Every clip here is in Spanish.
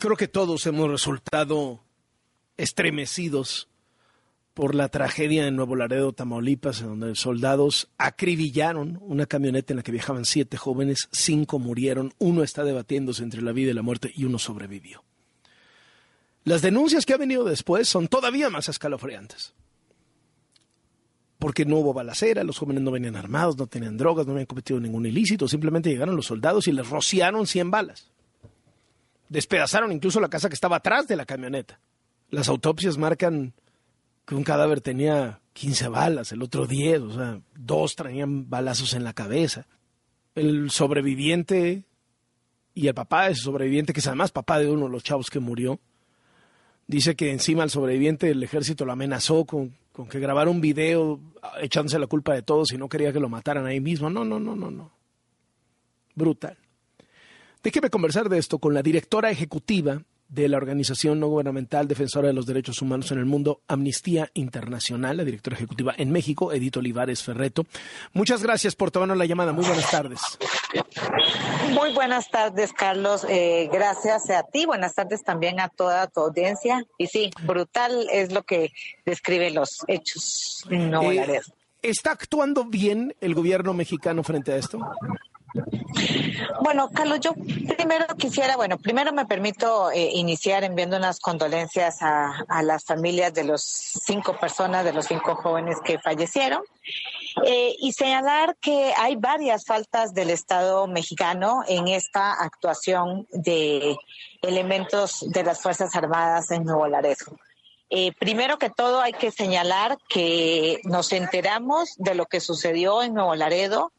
Creo que todos hemos resultado estremecidos por la tragedia en Nuevo Laredo, Tamaulipas, en donde soldados acribillaron una camioneta en la que viajaban siete jóvenes, cinco murieron, uno está debatiéndose entre la vida y la muerte y uno sobrevivió. Las denuncias que han venido después son todavía más escalofriantes. Porque no hubo balacera, los jóvenes no venían armados, no tenían drogas, no habían cometido ningún ilícito, simplemente llegaron los soldados y les rociaron 100 balas. Despedazaron incluso la casa que estaba atrás de la camioneta. Las autopsias marcan que un cadáver tenía 15 balas, el otro 10, o sea, dos traían balazos en la cabeza. El sobreviviente y el papá de ese sobreviviente, que es además papá de uno de los chavos que murió, dice que encima el sobreviviente el ejército lo amenazó con, con que grabara un video echándose la culpa de todos y no quería que lo mataran ahí mismo. No, no, no, no, no. Brutal. Déjeme conversar de esto con la directora ejecutiva de la organización no gubernamental defensora de los derechos humanos en el mundo, Amnistía Internacional, la directora ejecutiva en México, Edith Olivares Ferreto. Muchas gracias por tomarnos la llamada. Muy buenas tardes. Muy buenas tardes, Carlos. Eh, gracias a ti. Buenas tardes también a toda tu audiencia. Y sí, brutal es lo que describe los hechos no eh, ¿Está actuando bien el gobierno mexicano frente a esto? Bueno, Carlos, yo primero quisiera, bueno, primero me permito eh, iniciar enviando unas condolencias a, las familias de los cinco personas, de los cinco jóvenes que fallecieron. Eh, y señalar que hay varias faltas del Estado mexicano en esta actuación de elementos de las Fuerzas Armadas en Nuevo Laredo. Eh, primero que todo hay que señalar que nos enteramos de lo que sucedió en Nuevo Laredo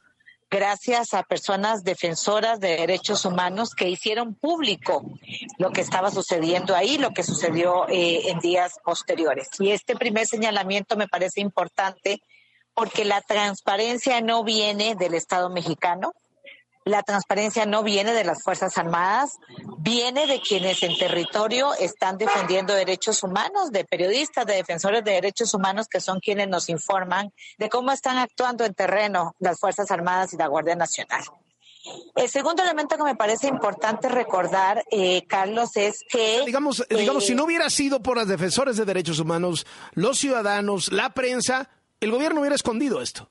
gracias a personas defensoras de derechos humanos que hicieron público lo que estaba sucediendo ahí, lo que sucedió eh, en días posteriores. Y este primer señalamiento me parece importante porque la transparencia no viene del Estado mexicano, la transparencia no viene de las Fuerzas Armadas, viene de quienes en territorio están defendiendo derechos humanos, de periodistas, de defensores de derechos humanos, que son quienes nos informan de cómo están actuando en terreno las Fuerzas Armadas y la Guardia Nacional. El segundo elemento que me parece importante recordar, eh, Carlos, es que... Digamos, digamos, si no hubiera sido por los defensores de derechos humanos, los ciudadanos, la prensa, el gobierno hubiera escondido esto.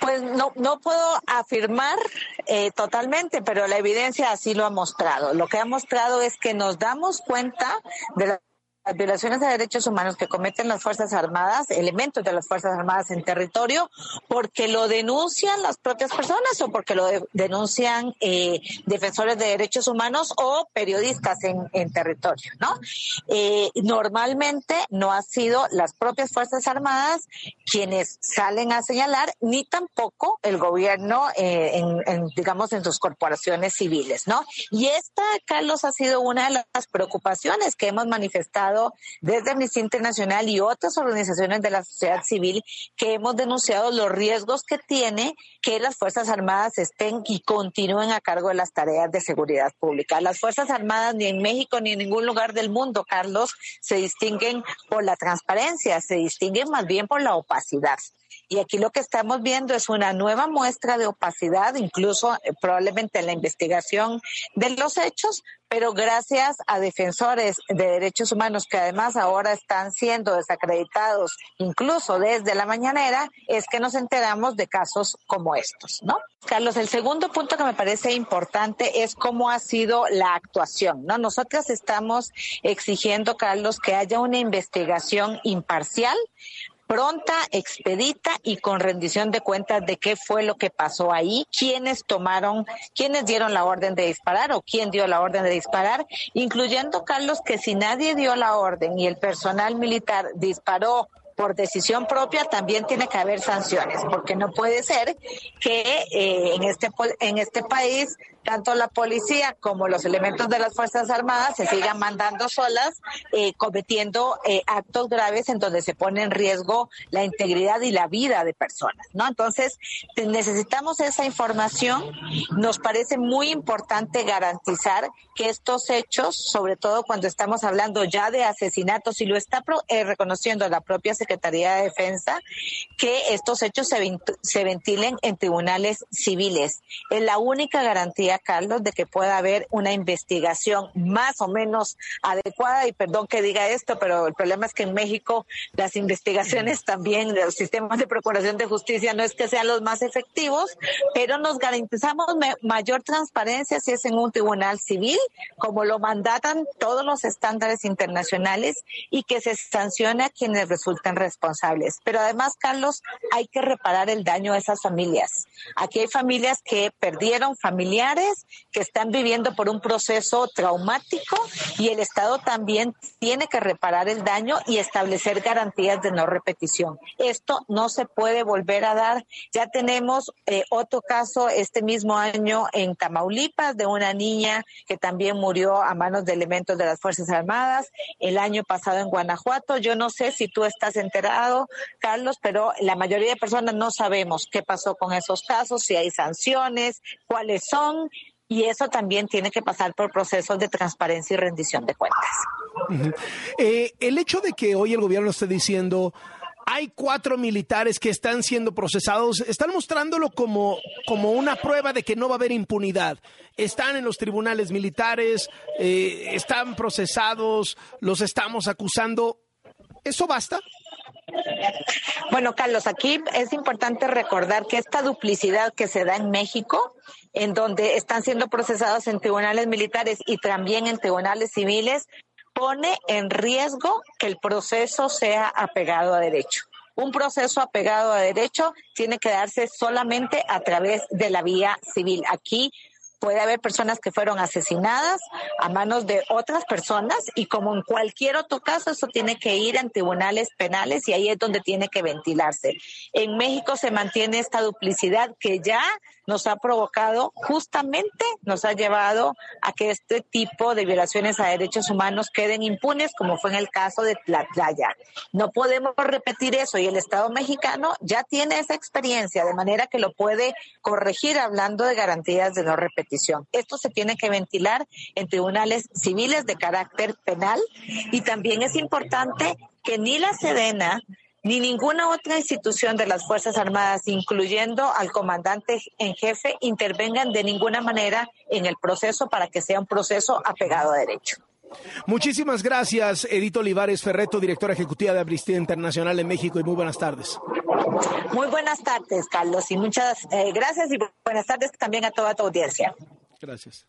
Pues no, no puedo afirmar eh, totalmente, pero la evidencia así lo ha mostrado. Lo que ha mostrado es que nos damos cuenta de las violaciones de derechos humanos que cometen las Fuerzas Armadas, elementos de las Fuerzas Armadas en territorio, porque lo denuncian las propias personas o porque lo denuncian eh, defensores de derechos humanos o periodistas en, territorio, ¿no? Eh, normalmente no ha sido las propias Fuerzas Armadas quienes salen a señalar, ni tampoco el gobierno, eh, digamos, en sus corporaciones civiles, ¿no? Y esta, Carlos, ha sido una de las preocupaciones que hemos manifestado desde Amnistía Internacional y otras organizaciones de la sociedad civil que hemos denunciado los riesgos que tiene que las Fuerzas Armadas estén y continúen a cargo de las tareas de seguridad pública. Las Fuerzas Armadas ni en México ni en ningún lugar del mundo, Carlos, se distinguen por la transparencia, se distinguen más bien por la opacidad. Y aquí lo que estamos viendo es una nueva muestra de opacidad, incluso eh, probablemente en la investigación de los hechos, pero gracias a defensores de derechos humanos que además ahora están siendo desacreditados incluso desde la mañanera, es que nos enteramos de casos como estos, ¿no? Carlos, el segundo punto que me parece importante es cómo ha sido la actuación, ¿no? Nosotras estamos exigiendo, Carlos, que haya una investigación imparcial pronta, expedita y con rendición de cuentas de qué fue lo que pasó ahí, quiénes tomaron, quiénes dieron la orden de disparar o quién dio la orden de disparar, incluyendo, Carlos, que si nadie dio la orden y el personal militar disparó por decisión propia también tiene que haber sanciones, porque no puede ser que eh, en este en este país tanto la policía como los elementos de las Fuerzas Armadas se sigan mandando solas, eh, cometiendo eh, actos graves en donde se pone en riesgo la integridad y la vida de personas, ¿no? Entonces, necesitamos esa información. Nos parece muy importante garantizar que estos hechos, sobre todo cuando estamos hablando ya de asesinatos, y lo está eh, reconociendo la propia de Defensa que estos hechos se, ventilen en tribunales civiles. Es la única garantía, Carlos, de que pueda haber una investigación más o menos adecuada. Y perdón que diga esto, pero el problema es que en México las investigaciones también los sistemas de procuración de justicia no es que sean los más efectivos, pero nos garantizamos mayor transparencia si es en un tribunal civil, como lo mandatan todos los estándares internacionales y que se sancione a quienes responsables. Pero además, Carlos, hay que reparar el daño a esas familias. Aquí hay familias que perdieron familiares, que están viviendo por un proceso traumático y el Estado también tiene que reparar el daño y establecer garantías de no repetición. Esto no se puede volver a dar. Ya tenemos eh, otro caso este mismo año en Tamaulipas de una niña que también murió a manos de elementos de las Fuerzas Armadas. El año pasado en Guanajuato. Yo no sé si tú estás enterado, Carlos, pero la mayoría de personas no sabemos qué pasó con esos casos, si hay sanciones, cuáles son. Y eso también tiene que pasar por procesos de transparencia y rendición de cuentas. Eh, el hecho de que hoy el gobierno esté diciendo hay cuatro militares que están siendo procesados, están mostrándolo como, como una prueba de que no va a haber impunidad. Están en los tribunales militares, eh, están procesados, los estamos acusando. ¿Eso basta? Bueno, Carlos, aquí es importante recordar que esta duplicidad que se da en México, en donde están siendo procesados en tribunales militares y también en tribunales civiles, pone en riesgo que el proceso sea apegado a derecho. Un proceso apegado a derecho tiene que darse solamente a través de la vía civil. Aquí puede haber personas que fueron asesinadas a manos de otras personas y como en cualquier otro caso, eso tiene que ir en tribunales penales y ahí es donde tiene que ventilarse. En México se mantiene esta duplicidad que ya nos ha provocado, justamente nos ha llevado a que este tipo de violaciones a derechos humanos queden impunes, como fue en el caso de Tlatlaya. No podemos repetir eso y el Estado mexicano ya tiene esa experiencia, de manera que lo puede corregir hablando de garantías de no repetición. Esto se tiene que ventilar en tribunales civiles de carácter penal y también es importante que ni la Sedena ni ninguna otra institución de las Fuerzas Armadas, incluyendo al comandante en jefe, intervengan de ninguna manera en el proceso para que sea un proceso apegado a derecho. Muchísimas gracias, Edito Olivares Ferreto, directora ejecutiva de Amnistía Internacional en México, y muy buenas tardes. Muy buenas tardes, Carlos, y muchas eh, gracias y buenas tardes también a toda tu audiencia. Gracias.